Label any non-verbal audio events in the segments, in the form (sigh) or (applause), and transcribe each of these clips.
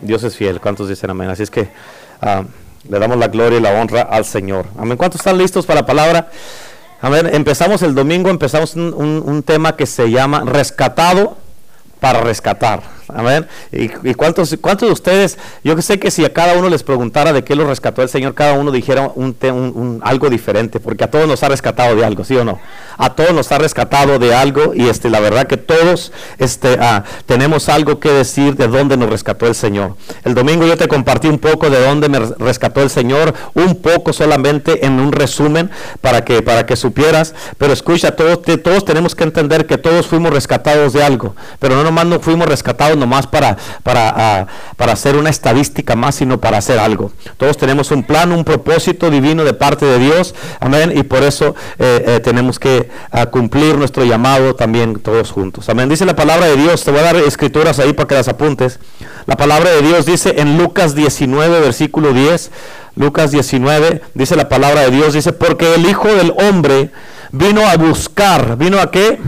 Dios es fiel. ¿Cuántos dicen amén? Así es que ah, le damos la gloria y la honra al Señor. Amén. ¿Cuántos están listos para la palabra? Amén. Empezamos el domingo, empezamos un, un tema que se llama rescatado para rescatar. Amén. ¿Y, cuántos, cuántos de ustedes, yo sé que si a cada uno les preguntara de qué lo rescató el Señor, cada uno dijera un, algo diferente, porque a todos nos ha rescatado de algo, ¿sí o no? A todos nos ha rescatado de algo y este, la verdad que todos este, ah, tenemos algo que decir de dónde nos rescató el Señor. El domingo yo te compartí un poco de dónde me rescató el Señor, un poco solamente en un resumen para que, supieras, pero escucha, todos tenemos que entender que todos fuimos rescatados de algo, pero no nomás no fuimos rescatados nomás para, para, ah, para hacer una estadística más, sino para hacer algo. Todos tenemos un plan, un propósito divino de parte de Dios. Amén. Y por eso eh, eh, tenemos que ah, cumplir nuestro llamado también todos juntos. Amén. Dice la palabra de Dios. Te voy a dar escrituras ahí para que las apuntes. La palabra de Dios dice en Lucas 19, versículo 10. Lucas 19, dice la palabra de Dios, dice, porque el Hijo del Hombre vino a buscar, vino a qué?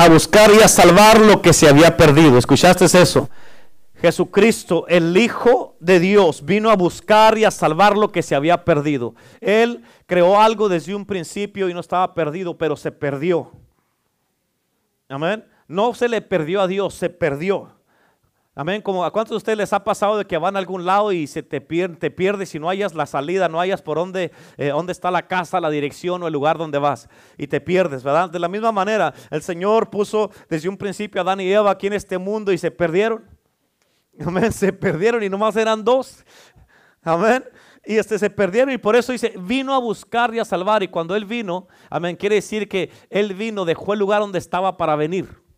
A buscar y a salvar lo que se había perdido. ¿Escuchaste eso? Jesucristo, el Hijo de Dios, vino a buscar y a salvar lo que se había perdido. Él creó algo desde un principio y no estaba perdido, pero se perdió. Amén. No se le perdió a Dios, se perdió. Amén. Como a cuántos de ustedes les ha pasado de que van a algún lado y se te, te pierdes y no hayas la salida, no hayas por dónde, eh, dónde está la casa, la dirección o el lugar donde vas y te pierdes, ¿verdad? De la misma manera, el Señor puso desde un principio a Adán y Eva aquí en este mundo y se perdieron. (laughs) Amén. Se perdieron y nomás eran dos. Amén. Y este se perdieron y por eso dice, vino a buscar y a salvar. Y cuando Él vino, amén, quiere decir que Él vino, dejó el lugar donde estaba para venir.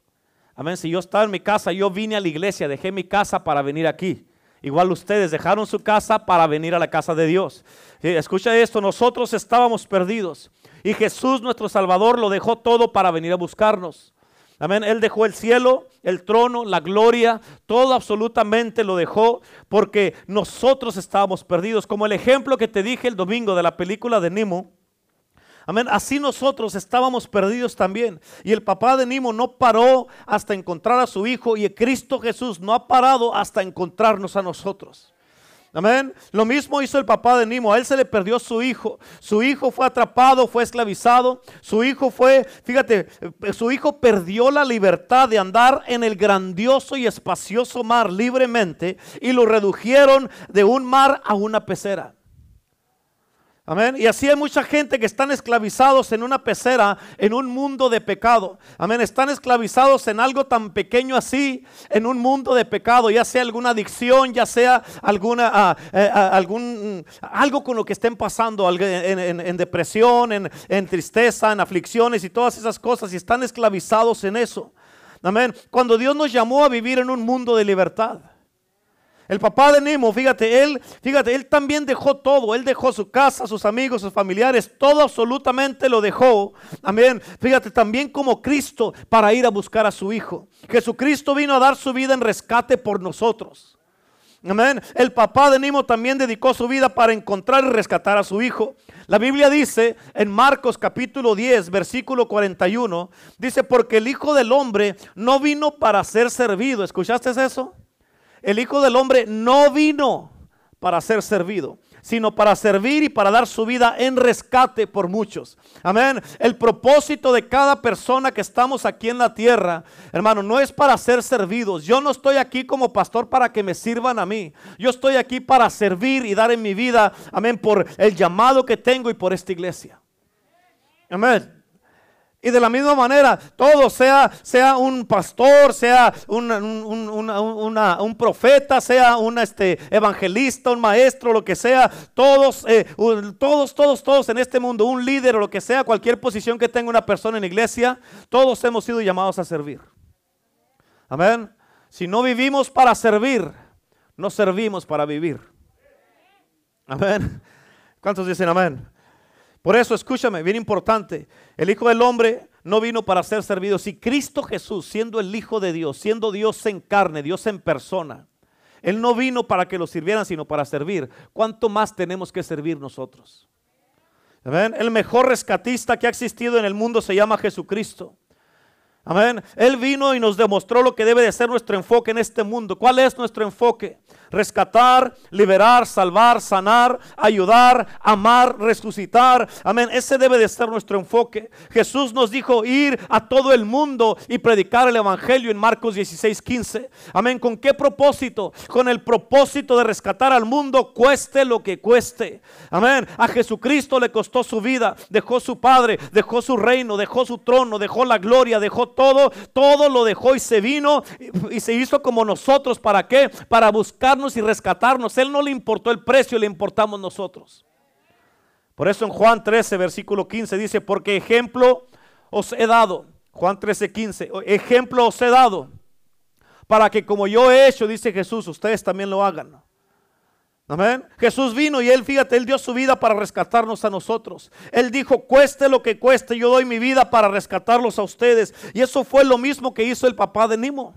Amén. Si yo estaba en mi casa, yo vine a la iglesia, dejé mi casa para venir aquí. Igual ustedes dejaron su casa para venir a la casa de Dios. Escucha esto, nosotros estábamos perdidos y Jesús nuestro Salvador lo dejó todo para venir a buscarnos. Amén. Él dejó el cielo, el trono, la gloria, todo absolutamente lo dejó porque nosotros estábamos perdidos. Como el ejemplo que te dije el domingo de la película de Nemo. Amén. Así nosotros estábamos perdidos también. Y el papá de Nimo no paró hasta encontrar a su hijo y Cristo Jesús no ha parado hasta encontrarnos a nosotros. Amén. Lo mismo hizo el papá de Nimo. A él se le perdió su hijo. Su hijo fue atrapado, fue esclavizado. Su hijo fue, fíjate, su hijo perdió la libertad de andar en el grandioso y espacioso mar libremente y lo redujeron de un mar a una pecera. Amén. Y así hay mucha gente que están esclavizados en una pecera, en un mundo de pecado. Amén. Están esclavizados en algo tan pequeño así, en un mundo de pecado, ya sea alguna adicción, ya sea alguna, ah, eh, ah, algún, algo con lo que estén pasando, en, depresión, en, en tristeza, en aflicciones y todas esas cosas, y están esclavizados en eso. Amén. Cuando Dios nos llamó a vivir en un mundo de libertad. El papá de Nemo, fíjate, él, fíjate, él también dejó todo. Él dejó su casa, sus amigos, sus familiares, todo absolutamente lo dejó. Amén. Fíjate, también como Cristo para ir a buscar a su hijo. Jesucristo vino a dar su vida en rescate por nosotros. Amén. El papá de Nimo también dedicó su vida para encontrar y rescatar a su hijo. La Biblia dice en Marcos capítulo 10, versículo 41, dice, porque el Hijo del Hombre no vino para ser servido. ¿Escuchaste eso? El Hijo del Hombre no vino para ser servido, sino para servir y para dar su vida en rescate por muchos. Amén. El propósito de cada persona que estamos aquí en la tierra, hermano, no es para ser servidos. Yo no estoy aquí como pastor para que me sirvan a mí. Yo estoy aquí para servir y dar en mi vida, amén, por el llamado que tengo y por esta iglesia. Amén. Y de la misma manera, todo, sea, sea un pastor, sea un, un, profeta, sea un este, evangelista, un maestro, lo que sea, todos, eh, todos, todos, todos en este mundo, un líder o lo que sea, cualquier posición que tenga una persona en la iglesia, todos hemos sido llamados a servir. Amén. Si no vivimos para servir, no servimos para vivir. Amén. ¿Cuántos dicen amén? Por eso, escúchame, bien importante, el Hijo del Hombre no vino para ser servido. Si Cristo Jesús, siendo el Hijo de Dios, siendo Dios en carne, Dios en persona, Él no vino para que lo sirvieran, sino para servir. ¿Cuánto más tenemos que servir nosotros? Amén. El mejor rescatista que ha existido en el mundo se llama Jesucristo. Amén. Él vino y nos demostró lo que debe de ser nuestro enfoque en este mundo. ¿Cuál es nuestro enfoque? Rescatar, liberar, salvar, sanar, ayudar, amar, resucitar. Amén. Ese debe de ser nuestro enfoque. Jesús nos dijo ir a todo el mundo y predicar el Evangelio en Marcos 16, 15. Amén. ¿Con qué propósito? Con el propósito de rescatar al mundo, cueste lo que cueste. Amén. A Jesucristo le costó su vida, dejó su Padre, dejó su reino, dejó su trono, dejó la gloria, dejó todo, todo lo dejó y se vino y, se hizo como nosotros. ¿Para qué? Para y rescatarnos. Él no le importó el precio, le importamos nosotros. Por eso en Juan 13, versículo 15 dice, porque ejemplo os he dado. Juan 13, 15, ejemplo os he dado. Para que como yo he hecho, dice Jesús, ustedes también lo hagan. Amén. Jesús vino y él, fíjate, él dio su vida para rescatarnos a nosotros. Él dijo, cueste lo que cueste, yo doy mi vida para rescatarlos a ustedes. Y eso fue lo mismo que hizo el papá de Nimo.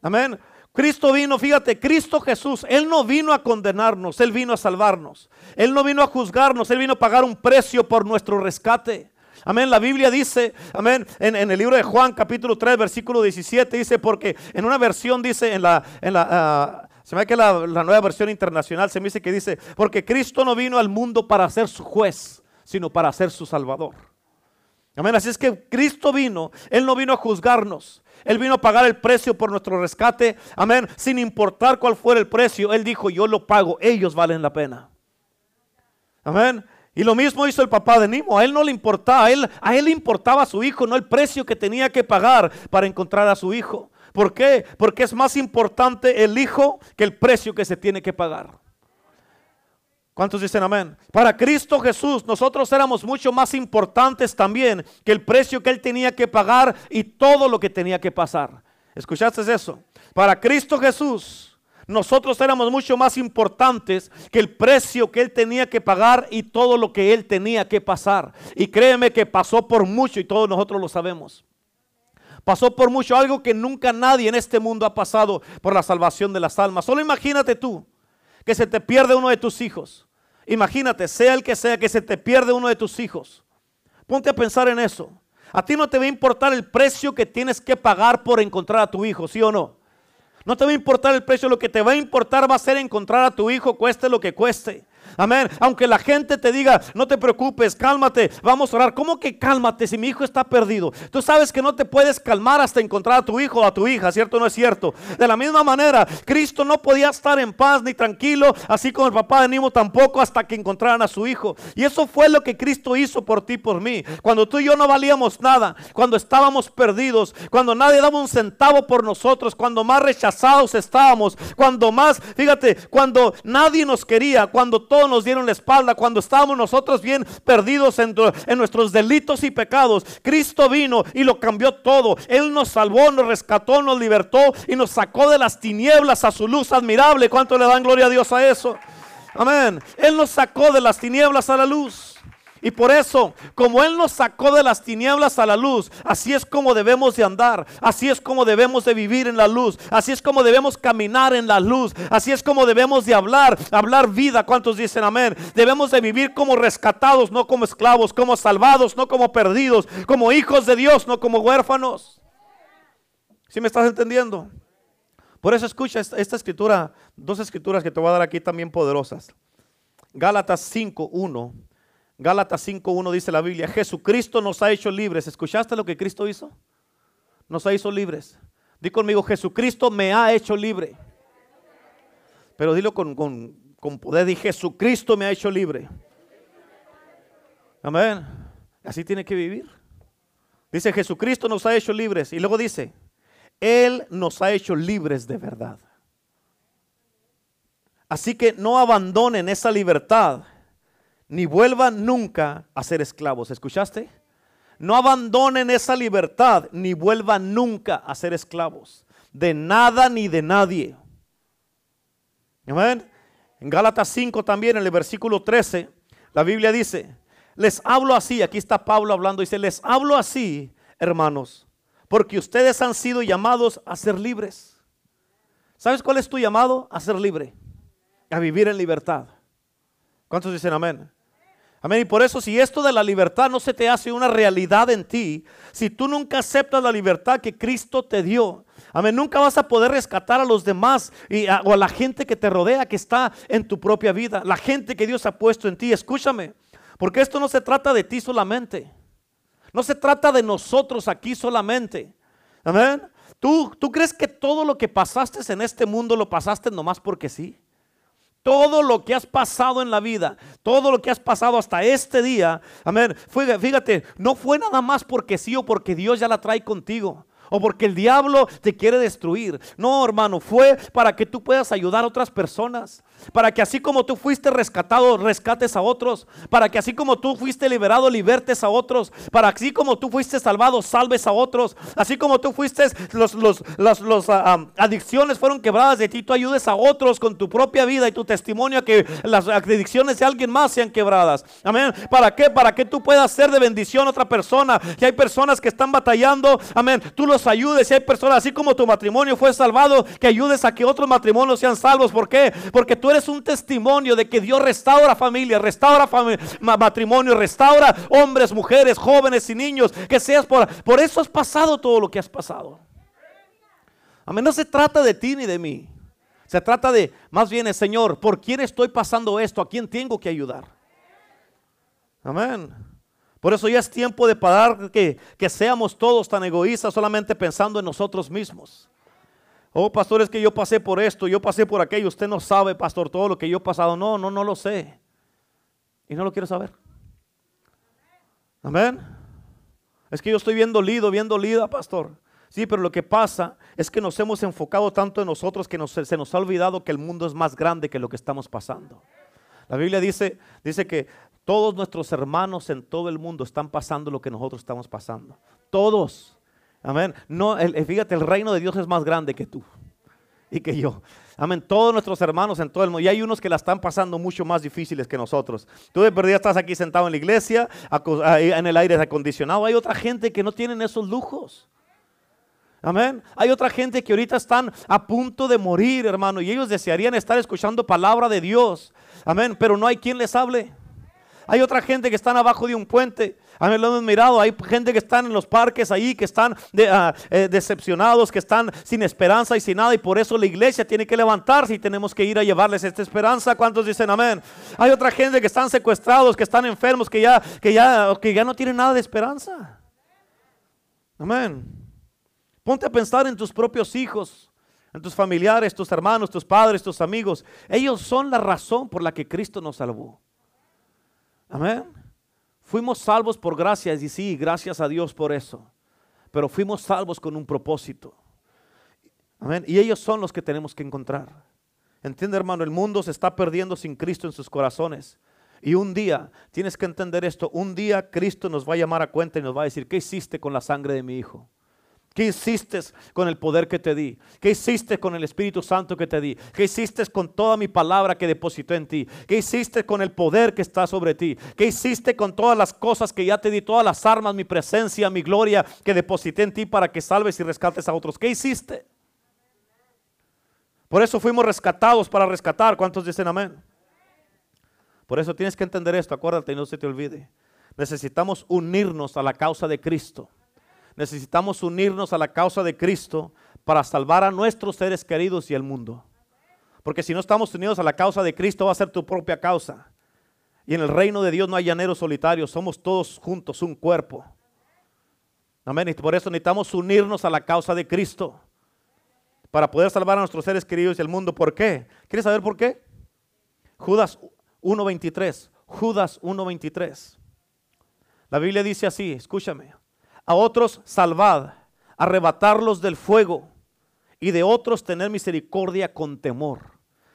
Amén. Cristo vino, fíjate, Cristo Jesús, Él no vino a condenarnos, Él vino a salvarnos. Él no vino a juzgarnos, Él vino a pagar un precio por nuestro rescate. Amén. La Biblia dice, amén, en, el libro de Juan capítulo 3, versículo 17, dice, porque en una versión dice, en la, en la, ah, se ve que la, la nueva versión internacional se me dice que dice, porque Cristo no vino al mundo para ser su juez, sino para ser su salvador. Amén. Así es que Cristo vino, Él no vino a juzgarnos. Él vino a pagar el precio por nuestro rescate. Amén. Sin importar cuál fuera el precio, Él dijo, yo lo pago, ellos valen la pena. Amén. Y lo mismo hizo el papá de Nimo. A él no le importaba, a él, le importaba a su hijo, no el precio que tenía que pagar para encontrar a su hijo. ¿Por qué? Porque es más importante el hijo que el precio que se tiene que pagar. ¿Cuántos dicen amén? Para Cristo Jesús nosotros éramos mucho más importantes también que el precio que Él tenía que pagar y todo lo que tenía que pasar. ¿Escuchaste eso? Para Cristo Jesús nosotros éramos mucho más importantes que el precio que Él tenía que pagar y todo lo que Él tenía que pasar. Y créeme que pasó por mucho y todos nosotros lo sabemos. Pasó por mucho, algo que nunca nadie en este mundo ha pasado por la salvación de las almas. Solo imagínate tú que se te pierde uno de tus hijos. Imagínate, sea el que sea, que se te pierde uno de tus hijos. Ponte a pensar en eso. A ti no te va a importar el precio que tienes que pagar por encontrar a tu hijo, ¿sí o no? No te va a importar el precio, lo que te va a importar va a ser encontrar a tu hijo, cueste lo que cueste. Amén. Aunque la gente te diga, no te preocupes, cálmate, vamos a orar. ¿Cómo que cálmate si mi hijo está perdido? Tú sabes que no te puedes calmar hasta encontrar a tu hijo o a tu hija, ¿cierto o no es cierto? De la misma manera, Cristo no podía estar en paz ni tranquilo, así como el papá de Nimo tampoco, hasta que encontraran a su hijo. Y eso fue lo que Cristo hizo por ti, por mí. Cuando tú y yo no valíamos nada, cuando estábamos perdidos, cuando nadie daba un centavo por nosotros, cuando más rechazados estábamos, cuando más, fíjate, cuando nadie nos quería, cuando todo nos dieron la espalda cuando estábamos nosotros bien perdidos en, en nuestros delitos y pecados. Cristo vino y lo cambió todo. Él nos salvó, nos rescató, nos libertó y nos sacó de las tinieblas a su luz admirable. ¿Cuánto le dan gloria a Dios a eso? Amén. Él nos sacó de las tinieblas a la luz. Y por eso, como Él nos sacó de las tinieblas a la luz, así es como debemos de andar, así es como debemos de vivir en la luz, así es como debemos caminar en la luz, así es como debemos de hablar, hablar vida. ¿Cuántos dicen amén? Debemos de vivir como rescatados, no como esclavos, como salvados, no como perdidos, como hijos de Dios, no como huérfanos. ¿Sí me estás entendiendo? Por eso escucha esta, esta escritura, dos escrituras que te voy a dar aquí también poderosas. Gálatas 5, 1 Gálatas 5.1 dice la Biblia, Jesucristo nos ha hecho libres. ¿Escuchaste lo que Cristo hizo? Nos ha hecho libres. Di conmigo, Jesucristo me ha hecho libre. Pero dilo con, con poder, di Jesucristo me ha hecho libre. Amén. Así tiene que vivir. Dice, Jesucristo nos ha hecho libres. Y luego dice, Él nos ha hecho libres de verdad. Así que no abandonen esa libertad ni vuelvan nunca a ser esclavos. ¿Escuchaste? No abandonen esa libertad, ni vuelvan nunca a ser esclavos. De nada ni de nadie. Amén. En Gálatas 5 también, en el versículo 13, la Biblia dice, les hablo así, aquí está Pablo hablando, dice, les hablo así, hermanos, porque ustedes han sido llamados a ser libres. ¿Sabes cuál es tu llamado? A ser libre, a vivir en libertad. ¿Cuántos dicen amén? Amén. Y por eso si esto de la libertad no se te hace una realidad en ti, si tú nunca aceptas la libertad que Cristo te dio, Amén. Nunca vas a poder rescatar a los demás y o a la gente que te rodea, que está en tu propia vida. La gente que Dios ha puesto en ti. Escúchame. Porque esto no se trata de ti solamente. No se trata de nosotros aquí solamente. Amén. ¿Tú, ¿Tú crees que todo lo que pasaste en este mundo lo pasaste nomás porque sí? Todo lo que has pasado en la vida, todo lo que has pasado hasta este día, amén. Fíjate, no fue nada más porque sí o porque Dios ya la trae contigo o porque el diablo te quiere destruir. No, hermano, fue para que tú puedas ayudar a otras personas. Para que así como tú fuiste rescatado, rescates a otros. Para que así como tú fuiste liberado, libertes a otros. Para así como tú fuiste salvado, salves a otros. Así como tú fuiste, los, los, los, ah, adicciones fueron quebradas de ti, tú ayudes a otros con tu propia vida y tu testimonio a que las adicciones de alguien más sean quebradas. Amén. ¿Para qué? Para que tú puedas ser de bendición a otra persona. Que hay personas que están batallando. Amén. Tú los ayudes. Si hay personas, así como tu matrimonio fue salvado, que ayudes a que otros matrimonios sean salvos. ¿Por qué? Porque tú eres un testimonio de que Dios restaura familia, restaura matrimonio, restaura hombres, mujeres, jóvenes y niños. Que seas por, por eso has pasado todo lo que has pasado. Amén. No se trata de ti ni de mí. Se trata de, más bien, el Señor, ¿por quién estoy pasando esto? ¿A quién tengo que ayudar? Amén. Por eso ya es tiempo de parar que, que seamos todos tan egoístas solamente pensando en nosotros mismos. Oh, pastor, es que yo pasé por esto, yo pasé por aquello. Usted no sabe, pastor, todo lo que yo he pasado. No, no, no lo sé. Y no lo quiero saber. Amén. Es que yo estoy bien dolido, bien dolida, pastor. Sí, pero lo que pasa es que nos hemos enfocado tanto en nosotros que se nos ha olvidado que el mundo es más grande que lo que estamos pasando. La Biblia dice, dice que todos nuestros hermanos en todo el mundo están pasando lo que nosotros estamos pasando. Todos. Amén. No, fíjate, el reino de Dios es más grande que tú y que yo. Amén. Todos nuestros hermanos en todo el mundo. Y hay unos que la están pasando mucho más difíciles que nosotros. Tú de perdida estás aquí sentado en la iglesia, en el aire acondicionado. Hay otra gente que no tienen esos lujos. Amén. Hay otra gente que ahorita están a punto de morir, hermano, y ellos desearían estar escuchando palabra de Dios. Amén. Pero no hay quien les hable. Hay otra gente que están abajo de un puente. A mí lo hemos mirado. Hay gente que están en los parques ahí, que están ah, eh, decepcionados, que están sin esperanza y sin nada. Y por eso la iglesia tiene que levantarse y tenemos que ir a llevarles esta esperanza. ¿Cuántos dicen amén? Hay otra gente que están secuestrados, que están enfermos, que ya, que ya, que ya no tienen nada de esperanza. Amén. Ponte a pensar en tus propios hijos en tus familiares, tus hermanos, tus padres, tus amigos. Ellos son la razón por la que Cristo nos salvó. Amén. Fuimos salvos por gracias y sí, gracias a Dios por eso. Pero fuimos salvos con un propósito. Amén. Y ellos son los que tenemos que encontrar. Entiende, hermano, el mundo se está perdiendo sin Cristo en sus corazones. Y un día, tienes que entender esto, un día Cristo nos va a llamar a cuenta y nos va a decir, ¿qué hiciste con la sangre de mi hijo? ¿Qué hiciste con el poder que te di? ¿Qué hiciste con el Espíritu Santo que te di? ¿Qué hiciste con toda mi palabra que deposité en ti? ¿Qué hiciste con el poder que está sobre ti? ¿Qué hiciste con todas las cosas que ya te di? Todas las armas, mi presencia, mi gloria que deposité en ti para que salves y rescates a otros. ¿Qué hiciste? Por eso fuimos rescatados para rescatar. ¿Cuántos dicen amén? Por eso tienes que entender esto. Acuérdate y no se te olvide. Necesitamos unirnos a la causa de Cristo necesitamos unirnos a la causa de Cristo para salvar a nuestros seres queridos y el mundo. Porque si no estamos unidos a la causa de Cristo, va a ser tu propia causa. Y en el reino de Dios no hay llaneros solitarios, somos todos juntos un cuerpo. Amén. Y por eso necesitamos unirnos a la causa de Cristo para poder salvar a nuestros seres queridos y el mundo. ¿Por qué? ¿Quieres saber por qué? Judas 1.23. Judas 1.23. La Biblia dice así, escúchame a otros salvad, arrebatarlos del fuego y de otros tener misericordia con temor.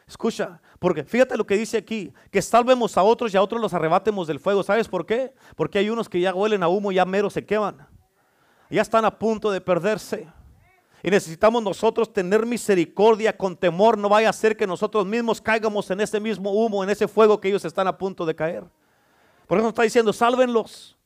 Escucha, porque fíjate lo que dice aquí, que salvemos a otros y a otros los arrebatemos del fuego. ¿Sabes por qué? Porque hay unos que ya huelen a humo, ya mero se queman. Ya están a punto de perderse. Y necesitamos nosotros tener misericordia con temor. No vaya a ser que nosotros mismos caigamos en ese mismo humo, en ese fuego que ellos están a punto de caer. Por eso está diciendo, sálvenlos.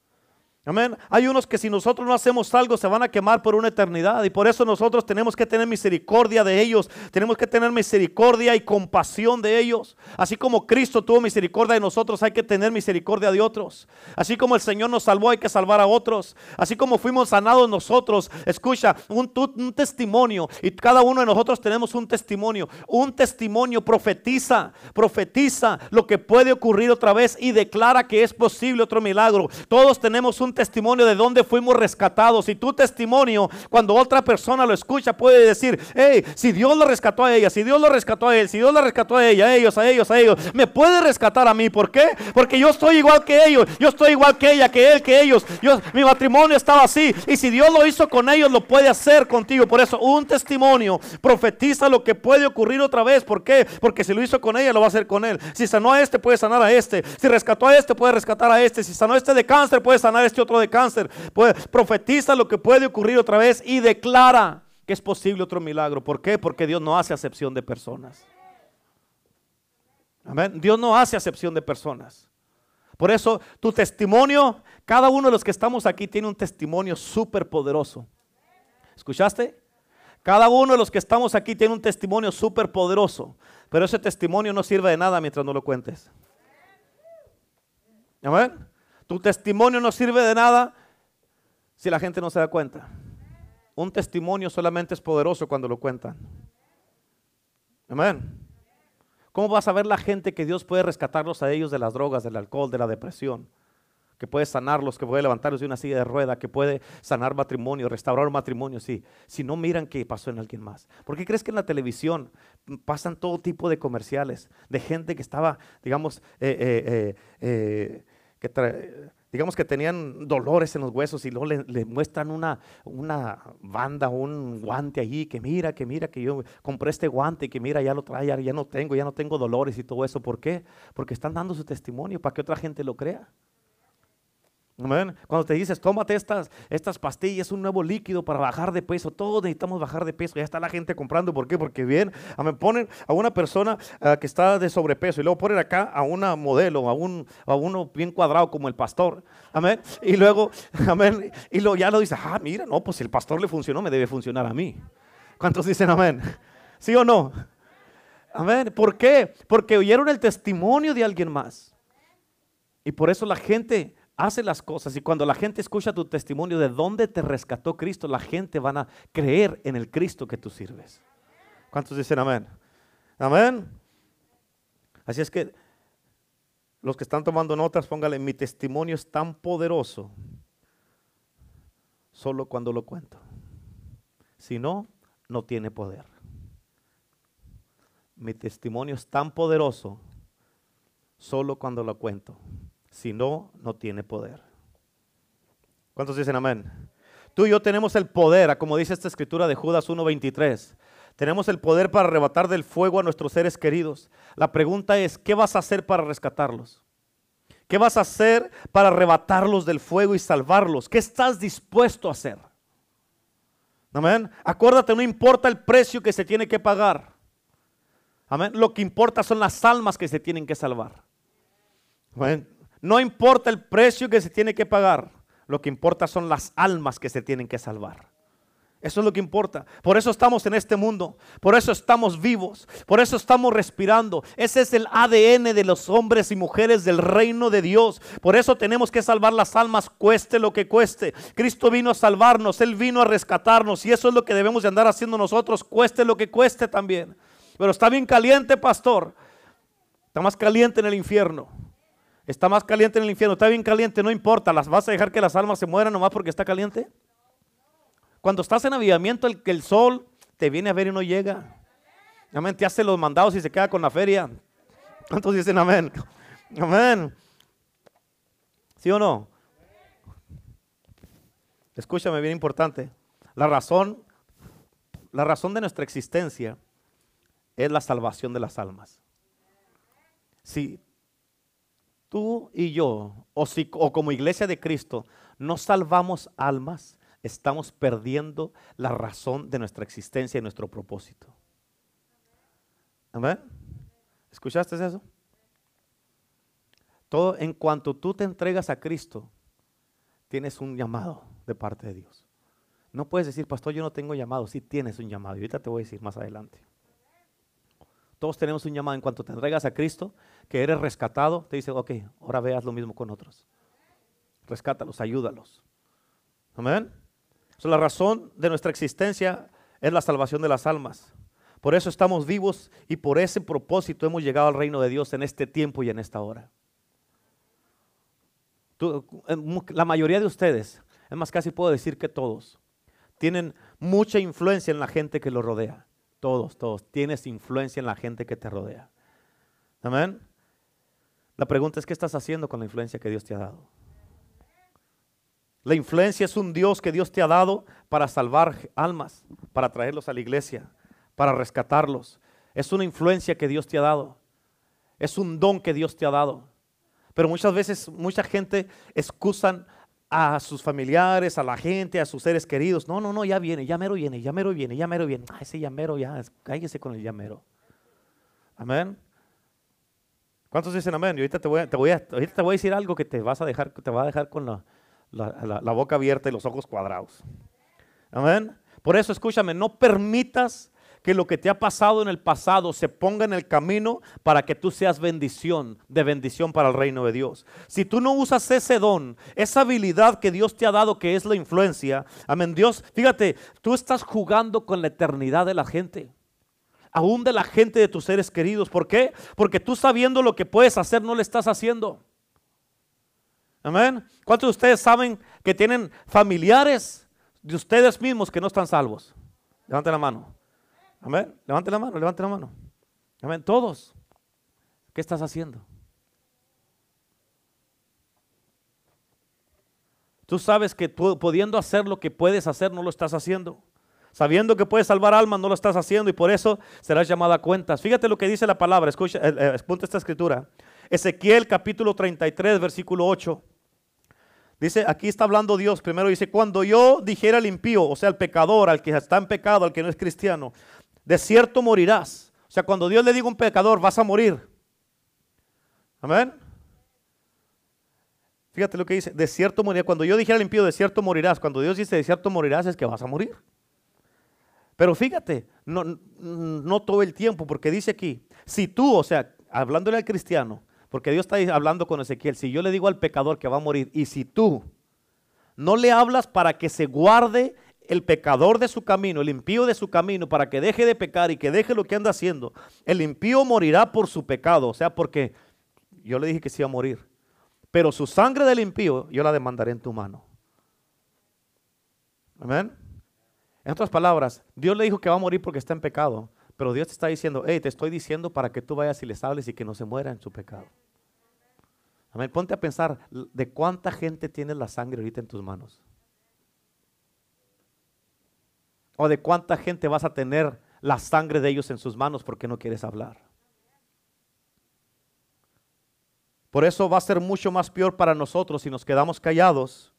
Amén. Hay unos que si nosotros no hacemos algo se van a quemar por una eternidad y por eso nosotros tenemos que tener misericordia de ellos. Tenemos que tener misericordia y compasión de ellos. Así como Cristo tuvo misericordia de nosotros, hay que tener misericordia de otros. Así como el Señor nos salvó, hay que salvar a otros. Así como fuimos sanados nosotros, escucha, un, un testimonio y cada uno de nosotros tenemos un testimonio. Un testimonio profetiza, profetiza lo que puede ocurrir otra vez y declara que es posible otro milagro. Todos tenemos un testimonio de dónde fuimos rescatados. Y tu testimonio, cuando otra persona lo escucha, puede decir, hey, si Dios lo rescató a ella, si Dios lo rescató a él, si Dios lo rescató a ella, a ellos, a ellos, a ellos, me puede rescatar a mí. ¿Por qué? Porque yo estoy igual que ellos, yo estoy igual que ella, que él, que ellos. Mi matrimonio estaba así. Y si Dios lo hizo con ellos, lo puede hacer contigo. Por eso, un testimonio profetiza lo que puede ocurrir otra vez. ¿Por qué? Porque si lo hizo con ella, lo va a hacer con él. Si sanó a este, puede sanar a este. Si rescató a este, puede rescatar a este. Si sanó a este de cáncer, puede sanar a este otro de cáncer. profetiza lo que puede ocurrir otra vez y declara que es posible otro milagro. ¿Por qué? Porque Dios no hace acepción de personas. Amén. Dios no hace acepción de personas. Por eso tu testimonio, cada uno de los que estamos aquí tiene un testimonio súper poderoso. ¿Escuchaste? Cada uno de los que estamos aquí tiene un testimonio súper poderoso. Pero ese testimonio no sirve de nada mientras no lo cuentes. Amén. Tu testimonio no sirve de nada si la gente no se da cuenta. Un testimonio solamente es poderoso cuando lo cuentan. Amén. ¿Cómo va a saber la gente que Dios puede rescatarlos a ellos de las drogas, del alcohol, de la depresión? Que puede sanarlos, que puede levantarlos de una silla de rueda, que puede sanar matrimonio, restaurar matrimonio, sí. Si no miran que pasó en alguien más. ¿Por qué crees que en la televisión pasan todo tipo de comerciales de gente que estaba, digamos, eh, eh, eh, digamos que tenían dolores en los huesos y luego le, muestran una, una banda, un guante allí, que mira, que mira, que yo compré este guante, que mira, ya lo trae, ya no tengo, ya no tengo dolores y todo eso. ¿Por qué? Porque están dando su testimonio para que otra gente lo crea. Cuando te dices, tómate estas, estas pastillas, un nuevo líquido para bajar de peso, todos necesitamos bajar de peso. Ya está la gente comprando. ¿Por qué? Porque bien, me ponen a una persona ah, que está de sobrepeso y luego ponen acá a una modelo, a, un, a uno bien cuadrado como el pastor. Amén. Y luego, (laughs) amén. Y luego ya lo dice, ah, mira, no, pues si el pastor le funcionó, me debe funcionar a mí. ¿Cuántos dicen amén? ¿Sí o no? Amén. ¿Por qué? Porque oyeron el testimonio de alguien más. Y por eso la gente hace las cosas y cuando la gente escucha tu testimonio de dónde te rescató Cristo, la gente van a creer en el Cristo que tú sirves. ¿Cuántos dicen amén? Amén. Así es que los que están tomando notas, póngale, mi testimonio es tan poderoso solo cuando lo cuento. Si no, no tiene poder. Mi testimonio es tan poderoso solo cuando lo cuento. Si no, no tiene poder. ¿Cuántos dicen amén? Tú y yo tenemos el poder, como dice esta escritura de Judas 1.23. Tenemos el poder para arrebatar del fuego a nuestros seres queridos. La pregunta es, ¿qué vas a hacer para rescatarlos? ¿Qué vas a hacer para arrebatarlos del fuego y salvarlos? ¿Qué estás dispuesto a hacer? Amén. Acuérdate, no importa el precio que se tiene que pagar. Amén. Lo que importa son las almas que se tienen que salvar. Amén. No importa el precio que se tiene que pagar, lo que importa son las almas que se tienen que salvar. Eso es lo que importa. Por eso estamos en este mundo. Por eso estamos vivos. Por eso estamos respirando. Ese es el ADN de los hombres y mujeres del reino de Dios. Por eso tenemos que salvar las almas, cueste lo que cueste. Cristo vino a salvarnos. Él vino a rescatarnos. Y eso es lo que debemos de andar haciendo nosotros, cueste lo que cueste también. Pero está bien caliente, pastor. Está más caliente en el infierno. Está más caliente en el infierno, está bien caliente, no importa, las vas a dejar que las almas se mueran nomás porque está caliente. Cuando estás en avivamiento, el, el sol te viene a ver y no llega. Amén, te hace los mandados y se queda con la feria. ¿Cuántos dicen amén? Amén. ¿Sí o no? Escúchame, bien importante. La razón, la razón de nuestra existencia es la salvación de las almas. Si tú y yo, o, si, o como iglesia de Cristo, no salvamos almas, estamos perdiendo la razón de nuestra existencia y nuestro propósito. Amén. ¿Escuchaste eso? Todo en cuanto tú te entregas a Cristo, tienes un llamado de parte de Dios. No puedes decir, pastor, yo no tengo llamado. Sí tienes un llamado. Y ahorita te voy a decir más adelante. Todos tenemos un llamado. En cuanto te entregas a Cristo, que eres rescatado, te dice, ok, ahora veas lo mismo con otros. Rescátalos, ayúdalos. Amén. la razón de nuestra existencia es la salvación de las almas. Por eso estamos vivos y por ese propósito hemos llegado al reino de Dios en este tiempo y en esta hora. la mayoría de ustedes, es más casi puedo decir que todos, tienen mucha influencia en la gente que los rodea. Todos, todos. Tienes influencia en la gente que te rodea. Amén. La pregunta es, ¿qué estás haciendo con la influencia que Dios te ha dado? La influencia es un Dios que Dios te ha dado para salvar almas, para traerlos a la iglesia, para rescatarlos. Es una influencia que Dios te ha dado. Es un don que Dios te ha dado. Pero muchas veces mucha gente excusan a sus familiares, a la gente, a sus seres queridos. No, no, no, ya viene, ya mero viene, ya mero viene, ya mero viene. Ah, ese llamero ya, cállese con el llamero. Amén. ¿Cuántos dicen amén? Y ahorita te voy a, ahorita te voy a decir algo que te vas a dejar, te va a dejar con la, la boca abierta y los ojos cuadrados. Amén. Por eso escúchame, no permitas que lo que te ha pasado en el pasado se ponga en el camino para que tú seas bendición, de bendición para el reino de Dios. Si tú no usas ese don, esa habilidad que Dios te ha dado, que es la influencia, amén, Dios, fíjate, tú estás jugando con la eternidad de la gente aún de la gente de tus seres queridos. ¿Por qué? Porque tú sabiendo lo que puedes hacer, no le estás haciendo. Amén. ¿Cuántos de ustedes saben que tienen familiares de ustedes mismos que no están salvos? Levanten la mano. Amén. Levante la mano, levante la mano. Amén. Todos. ¿Qué estás haciendo? Tú sabes que pudiendo hacer lo que puedes hacer, no lo estás haciendo. Sabiendo que puedes salvar almas, no lo estás haciendo y por eso serás llamado a cuentas. Fíjate lo que dice la palabra. Escucha, eh, eh, esta escritura. Ezequiel capítulo 33, versículo 8. Dice, aquí está hablando Dios. Primero dice, cuando yo dijera al impío, o sea, al pecador, al que está en pecado, al que no es cristiano, de cierto morirás. O sea, cuando Dios le diga a un pecador, vas a morir. Amén. Fíjate lo que dice, de cierto morirás. Cuando yo dijera al impío, de cierto morirás. Cuando Dios dice, de cierto morirás, es que vas a morir. Pero fíjate, no, no todo el tiempo, porque dice aquí, si tú, o sea, hablándole al cristiano, porque Dios está hablando con Ezequiel, si yo le digo al pecador que va a morir, y si tú no le hablas para que se guarde el pecador de su camino, el impío de su camino, para que deje de pecar y que deje lo que anda haciendo, el impío morirá por su pecado, o sea, porque yo le dije que se iba a morir. Pero su sangre del impío yo la demandaré en tu mano. Amén. En otras palabras, Dios le dijo que va a morir porque está en pecado, pero Dios te está diciendo, hey, te estoy diciendo para que tú vayas y les hables y que no se muera en su pecado. Amén. Ponte a pensar de cuánta gente tiene la sangre ahorita en tus manos. O de cuánta gente vas a tener la sangre de ellos en sus manos porque no quieres hablar. Por eso va a ser mucho más peor para nosotros si nos quedamos callados,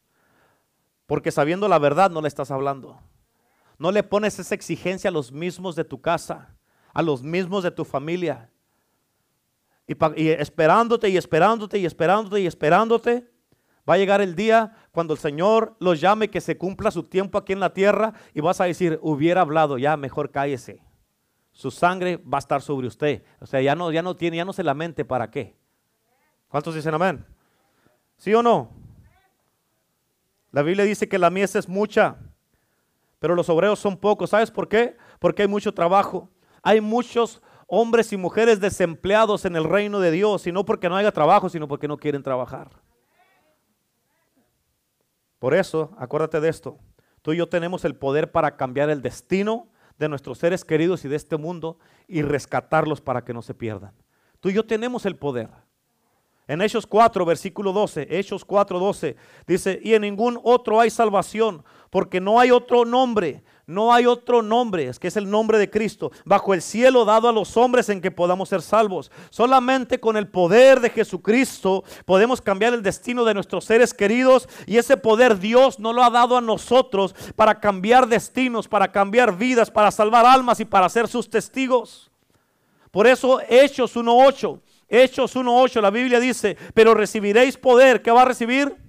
porque sabiendo la verdad no le estás hablando. No le pones esa exigencia a los mismos de tu casa, a los mismos de tu familia. Y, y esperándote y esperándote y esperándote y esperándote Va a llegar el día cuando el Señor los llame que se cumpla su tiempo aquí en la tierra y vas a decir, hubiera hablado, ya mejor cállese. Su sangre va a estar sobre usted. O sea, ya no, ya no tiene, ya no se lamente para qué. ¿Cuántos dicen amén? ¿Sí o no? La Biblia dice que la mies es mucha, pero los obreros son pocos. ¿Sabes por qué? Porque hay mucho trabajo. Hay muchos hombres y mujeres desempleados en el reino de Dios, y no porque no haya trabajo, sino porque no quieren trabajar. Por eso, acuérdate de esto, tú y yo tenemos el poder para cambiar el destino de nuestros seres queridos y de este mundo y rescatarlos para que no se pierdan. Tú y yo tenemos el poder. En Hechos 4, versículo 12, Hechos 4, 12, dice, y en ningún otro hay salvación, porque no hay otro nombre no hay otro nombre, es que es el nombre de Cristo, bajo el cielo dado a los hombres en que podamos ser salvos. Solamente con el poder de Jesucristo podemos cambiar el destino de nuestros seres queridos y ese poder Dios no lo ha dado a nosotros para cambiar destinos, para cambiar vidas, para salvar almas y para ser sus testigos. Por eso Hechos 1.8, Hechos 1.8, la Biblia dice, pero recibiréis poder, ¿qué va a recibir?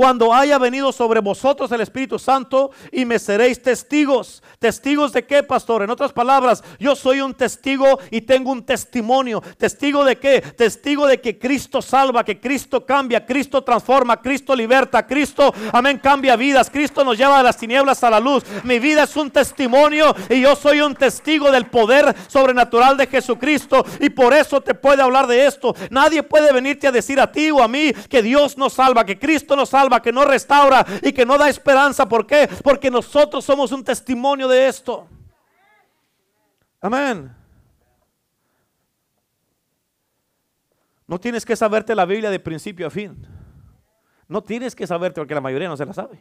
Cuando haya venido sobre vosotros el Espíritu Santo y me seréis testigos. ¿Testigos de qué, pastor? En otras palabras, yo soy un testigo y tengo un testimonio. ¿Testigo de qué? Testigo de que Cristo salva, que Cristo cambia, Cristo transforma, Cristo liberta, Cristo, amén, cambia vidas. Cristo nos lleva de las tinieblas a la luz. Mi vida es un testimonio y yo soy un testigo del poder sobrenatural de Jesucristo. Y por eso te puede hablar de esto. Nadie puede venirte a decir a ti o a mí que Dios nos salva, que Cristo nos salva, que no restaura y que no da esperanza. ¿Por qué? Porque nosotros somos un testimonio de esto. Amén. No tienes que saberte la Biblia de principio a fin. No tienes que saberte porque la mayoría no se la sabe.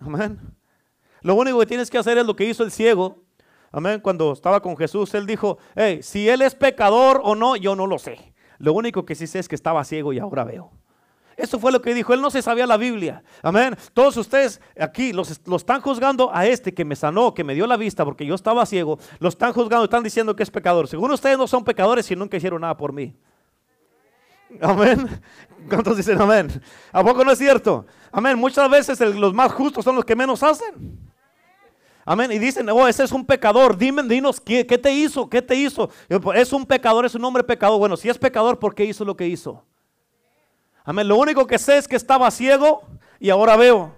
Amén. Lo único que tienes que hacer es lo que hizo el ciego. Amén. Cuando estaba con Jesús, él dijo, hey, si él es pecador o no, yo no lo sé. Lo único que sí sé es que estaba ciego y ahora veo. Eso fue lo que dijo. Él no se sabía la Biblia. Amén. Todos ustedes aquí los, están juzgando a este que me sanó, que me dio la vista porque yo estaba ciego. Lo están juzgando, están diciendo que es pecador. Según ustedes no son pecadores y nunca hicieron nada por mí. Amén. ¿Cuántos dicen amén? ¿A poco no es cierto? Amén. Muchas veces los más justos son los que menos hacen. Amén. Y dicen, oh, ese es un pecador. Dime, dinos, ¿qué, ¿qué, te hizo? ¿Qué te hizo? Es un pecador, es un hombre pecador. Bueno, si es pecador, ¿por qué hizo lo que hizo? Amén. Lo único que sé es que estaba ciego y ahora veo.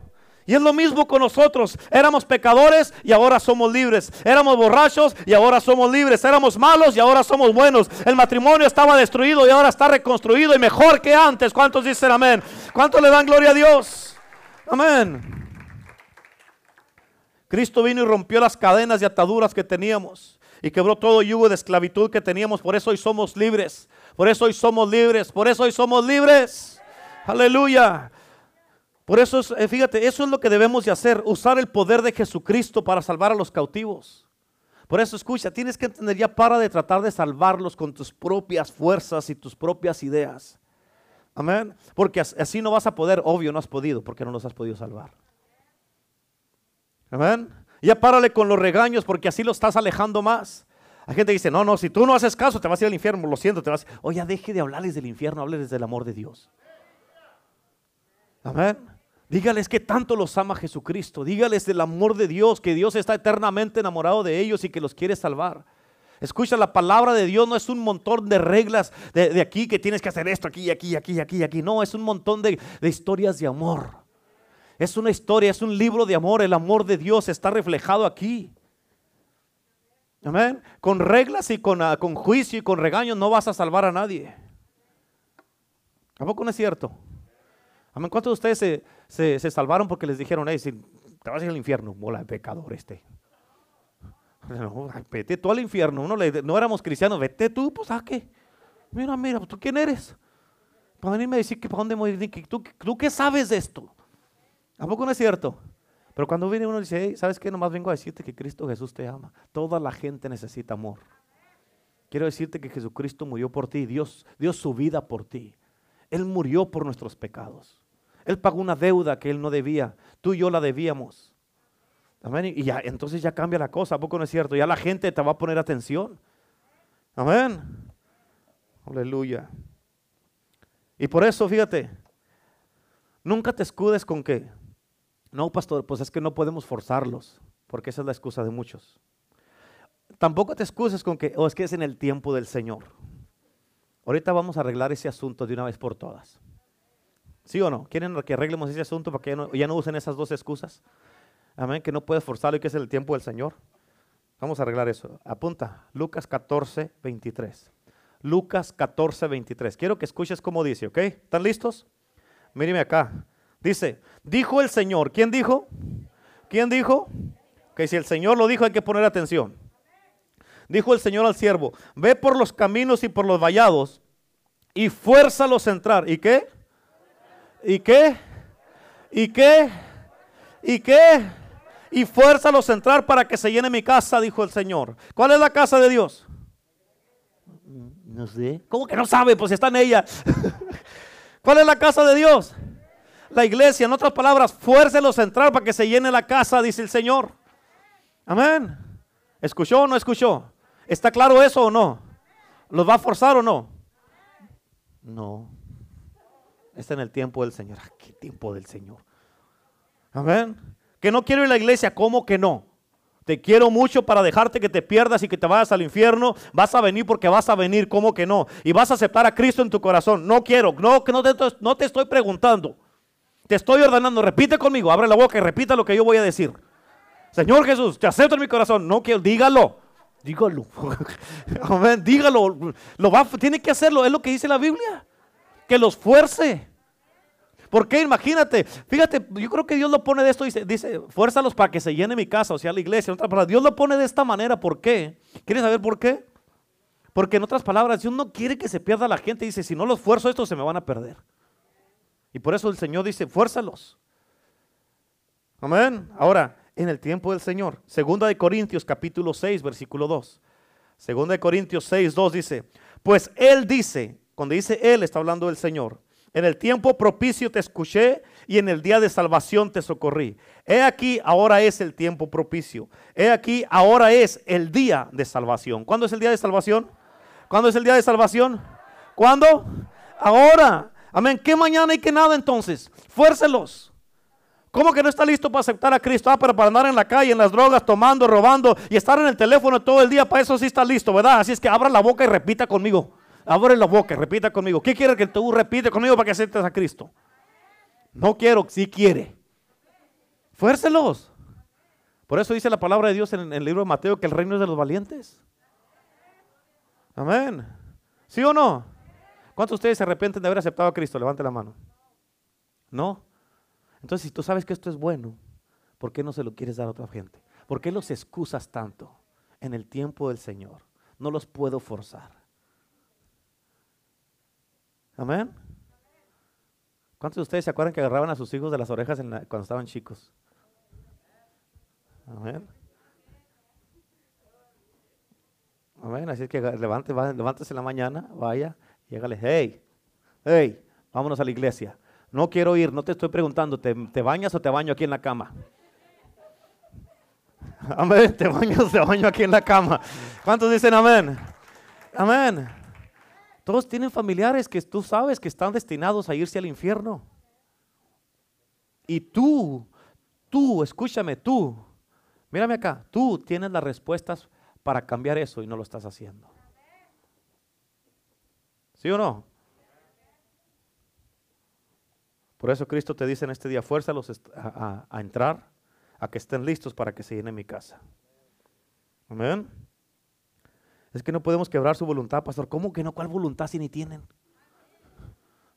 Y es lo mismo con nosotros. Éramos pecadores y ahora somos libres. Éramos borrachos y ahora somos libres. Éramos malos y ahora somos buenos. El matrimonio estaba destruido y ahora está reconstruido y mejor que antes. ¿Cuántos dicen amén? ¿Cuántos le dan gloria a Dios? Amén. Cristo vino y rompió las cadenas y ataduras que teníamos y quebró todo yugo de esclavitud que teníamos. Por eso hoy somos libres. Por eso hoy somos libres. Por eso hoy somos libres. Aleluya. Por eso, eh, fíjate, eso es lo que debemos de hacer, usar el poder de Jesucristo para salvar a los cautivos. Por eso escucha, tienes que entender ya para de tratar de salvarlos con tus propias fuerzas y tus propias ideas. Amén. Porque así no vas a poder, obvio, no has podido, porque no los has podido salvar. Amén. Ya párale con los regaños porque así lo estás alejando más. Hay gente dice, no, no, si tú no haces caso te vas a ir al infierno, lo siento, te vas. Oye, deje de hablarles del infierno, háblales del amor de Dios. Amén. Dígales que tanto los ama Jesucristo. Dígales del amor de Dios, que Dios está eternamente enamorado de ellos y que los quiere salvar. Escucha, la palabra de Dios no es un montón de reglas de, aquí que tienes que hacer esto, aquí, aquí, aquí, aquí, aquí. No, es un montón de historias de amor. Es una historia, es un libro de amor. El amor de Dios está reflejado aquí. Amén. Con reglas y con, ah, con juicio y con regaños no vas a salvar a nadie. ¿A poco no es cierto? ¿Cuántos de ustedes se, salvaron porque les dijeron, hey, te vas a ir al infierno, bola de pecador este? (laughs) No, vete tú al infierno. Uno no éramos cristianos, vete tú, pues a qué. Mira, mira, ¿tú quién eres? Para venirme a decir que para dónde morir, ¿Tú, ¿tú qué sabes de esto? ¿A poco no es cierto? Pero cuando viene uno y dice, ¿sabes qué? Nomás vengo a decirte que Cristo Jesús te ama. Toda la gente necesita amor. Quiero decirte que Jesucristo murió por ti, Dios dio su vida por ti. Él murió por nuestros pecados. Él pagó una deuda que Él no debía. Tú y yo la debíamos. Amén. Y ya, entonces ya cambia la cosa. ¿A poco no es cierto? Ya la gente te va a poner atención. Amén. Aleluya. Y por eso, fíjate, nunca te escudes con que no, pastor, pues es que no podemos forzarlos, porque esa es la excusa de muchos. Tampoco te excuses con que, o oh, es que es en el tiempo del Señor. Ahorita vamos a arreglar ese asunto de una vez por todas. ¿Sí o no? ¿Quieren que arreglemos ese asunto para que ya no, usen esas dos excusas? Amén, que no puedes forzarlo y que es el tiempo del Señor. Vamos a arreglar eso. Apunta, Lucas 14, 23. Lucas 14, 23. Quiero que escuches cómo dice, ¿ok? ¿Están listos? Míreme acá. Dice, dijo el Señor. ¿Quién dijo? ¿Quién dijo? Que si el Señor lo dijo hay que poner atención. Dijo el Señor al siervo, ve por los caminos y por los vallados y fuérzalos a entrar. ¿Y qué? ¿Y qué? ¿Y qué? ¿Y qué? Y fuérzalos a entrar para que se llene mi casa, dijo el Señor. ¿Cuál es la casa de Dios? No sé. ¿Cómo que no sabe? Pues está en ella. (laughs) ¿Cuál es la casa de Dios? la iglesia. En otras palabras, fuércelos a entrar para que se llene la casa, dice el Señor. Amén. ¿Escuchó o no escuchó? ¿Está claro eso o no? ¿Los va a forzar o no? No. Está en el tiempo del Señor. Ah, ¿Qué tiempo del Señor? Amén. Que no quiero ir a la iglesia, ¿cómo que no? Te quiero mucho para dejarte que te pierdas y que te vayas al infierno. Vas a venir porque vas a venir, ¿cómo que no? Y vas a aceptar a Cristo en tu corazón. No quiero, no, que no te, no te estoy preguntando. Te estoy ordenando, repite conmigo, abre la boca y repita lo que yo voy a decir. Señor Jesús, te acepto en mi corazón. No quiero, dígalo. Dígalo. (laughs) Amén, dígalo. Lo va, tiene que hacerlo, es lo que dice la Biblia. Que los fuerce. Porque imagínate, fíjate, yo creo que Dios lo pone de esto, dice, dice, fuérzalos para que se llene mi casa, o sea, la iglesia. En otras palabras, Dios lo pone de esta manera, ¿por qué? ¿Quieres saber por qué? Porque en otras palabras, Dios no quiere que se pierda la gente, dice, si no los fuerzo, estos se me van a perder. Y por eso el Señor dice, fuérzalos. Amén. Ahora, en el tiempo del Señor, segunda de Corintios capítulo 6, versículo 2. Segunda de Corintios 6, 2 dice, pues Él dice, cuando dice Él, está hablando del Señor. En el tiempo propicio te escuché y en el día de salvación te socorrí. He aquí, ahora es el tiempo propicio. He aquí, ahora es el día de salvación. ¿Cuándo es el día de salvación? ¿Cuándo es el día de salvación? ¿Cuándo? Ahora. Amén. ¿Qué mañana y qué nada entonces? Fuércelos. ¿Cómo que no está listo para aceptar a Cristo? Ah, pero para andar en la calle, en las drogas, tomando, robando y estar en el teléfono todo el día, para eso sí está listo, ¿verdad? Así es que abra la boca y repita conmigo. Abre la boca, repita conmigo. ¿Qué quiere que tú repite conmigo para que aceptes a Cristo? No quiero, sí quiere. Fuércelos. Por eso dice la palabra de Dios en el libro de Mateo que el reino es de los valientes. Amén. ¿Sí o no? ¿Cuántos de ustedes se arrepienten de haber aceptado a Cristo? Levante la mano. ¿No? Entonces, si tú sabes que esto es bueno, ¿por qué no se lo quieres dar a otra gente? ¿Por qué los excusas tanto en el tiempo del Señor? No los puedo forzar. Amén. ¿Cuántos de ustedes se acuerdan que agarraban a sus hijos de las orejas cuando estaban chicos? Amén. Amén. Así que levante, levántese en la mañana, vaya, y hágale, hey, hey, vámonos a la iglesia. No quiero ir, no te estoy preguntando, ¿te, te bañas o te baño aquí en la cama? (laughs) Amén, (laughs) te bañas o te baño aquí en la cama. ¿Cuántos dicen amén? Amén. Todos tienen familiares que tú sabes que están destinados a irse al infierno. Y tú, tú, escúchame, tú, mírame acá, tú tienes las respuestas para cambiar eso y no lo estás haciendo. ¿Sí o no? Por eso Cristo te dice en este día, fuérzalos a, a entrar, a que estén listos para que se llene mi casa. Amén. Es que no podemos quebrar su voluntad, pastor. ¿Cómo que no? ¿Cuál voluntad si ni tienen?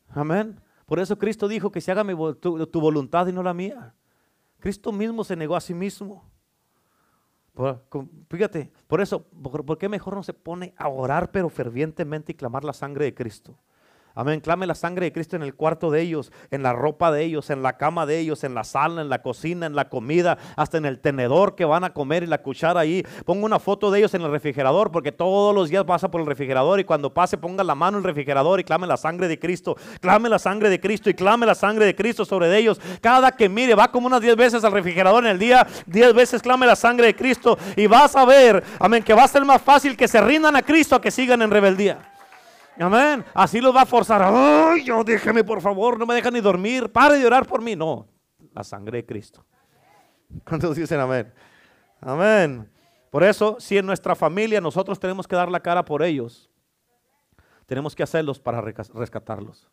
Amén. Por eso Cristo dijo que se haga tu, voluntad y no la mía. Cristo mismo se negó a sí mismo. fíjate, por eso, ¿por qué mejor no se pone a orar pero fervientemente y clamar la sangre de Cristo? Amén. Clame la sangre de Cristo en el cuarto de ellos, en la ropa de ellos, en la cama de ellos, en la sala, en la cocina, en la comida, hasta en el tenedor que van a comer y la cuchara ahí. Ponga una foto de ellos en el refrigerador porque todos los días pasa por el refrigerador y cuando pase ponga la mano en el refrigerador y clame la sangre de Cristo. Clame la sangre de Cristo y clame la sangre de Cristo sobre ellos. Cada que mire, va como unas 10 veces al refrigerador en el día, 10 veces clame la sangre de Cristo y vas a ver, amén, que va a ser más fácil que se rindan a Cristo a que sigan en rebeldía. Amén. Así los va a forzar. Ay, yo déjeme por favor, no me dejan ni dormir. Pare de orar por mí. No, la sangre de Cristo. ¿Cuántos dicen amén? Amén. Por eso, si en nuestra familia nosotros tenemos que dar la cara por ellos, tenemos que hacerlos para rescatarlos.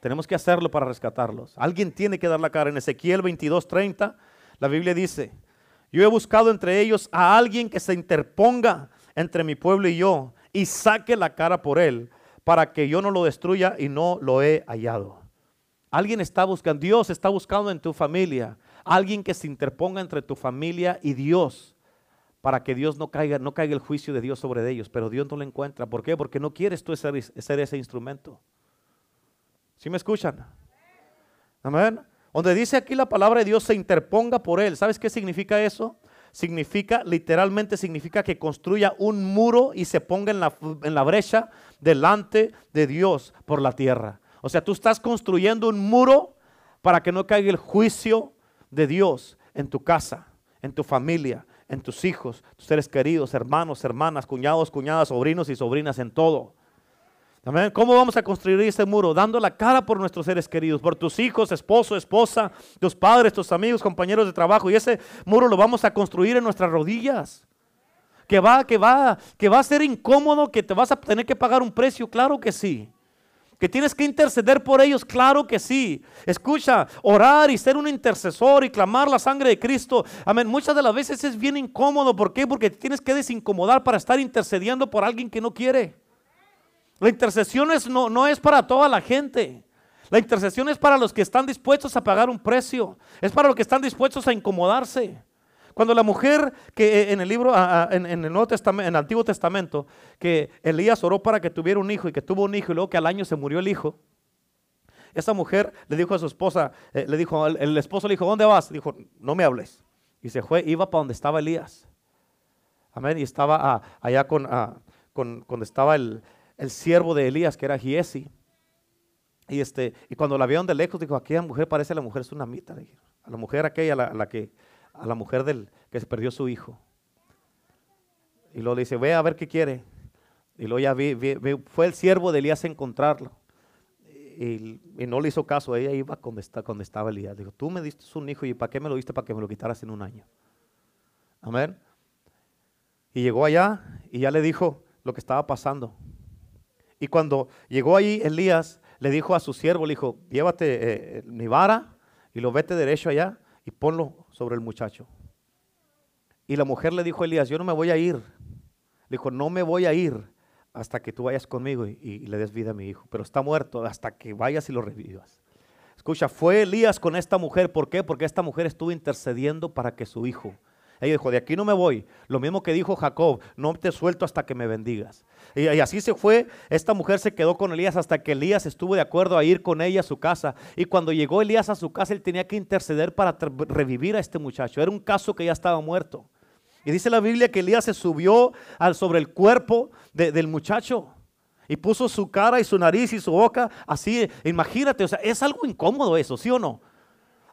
Tenemos que hacerlo para rescatarlos. Alguien tiene que dar la cara. En Ezequiel 22:30, la Biblia dice, yo he buscado entre ellos a alguien que se interponga entre mi pueblo y yo y saque la cara por él para que yo no lo destruya y no lo he hallado. Alguien está buscando, Dios está buscando en tu familia, alguien que se interponga entre tu familia y Dios, para que Dios no caiga, no caiga el juicio de Dios sobre ellos, pero Dios no lo encuentra. ¿Por qué? Porque no quieres tú ser, ser ese instrumento. ¿Sí me escuchan? Amén. Donde dice aquí la palabra de Dios se interponga por él. ¿Sabes qué significa eso? Significa, literalmente significa que construya un muro y se ponga en la, en la brecha delante de Dios por la tierra. O sea, tú estás construyendo un muro para que no caiga el juicio de Dios en tu casa, en tu familia, en tus hijos, tus seres queridos, hermanos, hermanas, cuñados, cuñadas, sobrinos y sobrinas, en todo. Amén. ¿Cómo vamos a construir ese muro? Dando la cara por nuestros seres queridos, por tus hijos, esposo, esposa, tus padres, tus amigos, compañeros de trabajo. Y ese muro lo vamos a construir en nuestras rodillas. Que va, que va, que va a ser incómodo, que te vas a tener que pagar un precio, claro que sí. Que tienes que interceder por ellos, claro que sí. Escucha, orar y ser un intercesor y clamar la sangre de Cristo. Amén. Muchas de las veces es bien incómodo. ¿Por qué? Porque tienes que desincomodar para estar intercediendo por alguien que no quiere. La intercesión no, no es para toda la gente. La intercesión es para los que están dispuestos a pagar un precio. Es para los que están dispuestos a incomodarse. Cuando la mujer que eh, en el libro, en, el Nuevo Testamento, en el Antiguo Testamento, que Elías oró para que tuviera un hijo y que tuvo un hijo y luego que al año se murió el hijo, esa mujer le dijo a su esposa, eh, le dijo, el, esposo le dijo, ¿dónde vas? Dijo, no me hables. Y se fue, iba para donde estaba Elías. Amén. Y estaba ah, allá con, ah, con, estaba el, el siervo de Elías, que era Giesi. Y, este, y cuando la vieron de lejos, dijo, aquella mujer parece la mujer tsunamita. A la mujer aquella, a la, que, a la mujer del que se perdió su hijo. Y luego le dice, ve a ver qué quiere. Y luego ya vi, fue el siervo de Elías a encontrarlo. Y, no le hizo caso, ella iba donde, está, donde estaba Elías. Dijo, tú me diste un hijo y ¿para qué me lo diste? Para que me lo quitaras en un año. Amén. Y llegó allá y ya le dijo lo que estaba pasando. Y cuando llegó ahí Elías, le dijo a su siervo, le dijo, llévate eh, mi vara y lo vete derecho allá y ponlo sobre el muchacho. Y la mujer le dijo a Elías, yo no me voy a ir. Le dijo, no me voy a ir hasta que tú vayas conmigo y, y, le des vida a mi hijo. Pero está muerto hasta que vayas y lo revivas. Escucha, fue Elías con esta mujer. ¿Por qué? Porque esta mujer estuvo intercediendo para que su hijo ella dijo, de aquí no me voy. Lo mismo que dijo Jacob, no te suelto hasta que me bendigas. Y, así se fue. Esta mujer se quedó con Elías hasta que Elías estuvo de acuerdo a ir con ella a su casa. Y cuando llegó Elías a su casa, él tenía que interceder para revivir a este muchacho. Era un caso que ya estaba muerto. Y dice la Biblia que Elías se subió sobre el cuerpo del muchacho. Y puso su cara y su nariz y su boca así. Imagínate, o sea, es algo incómodo eso, ¿sí o no?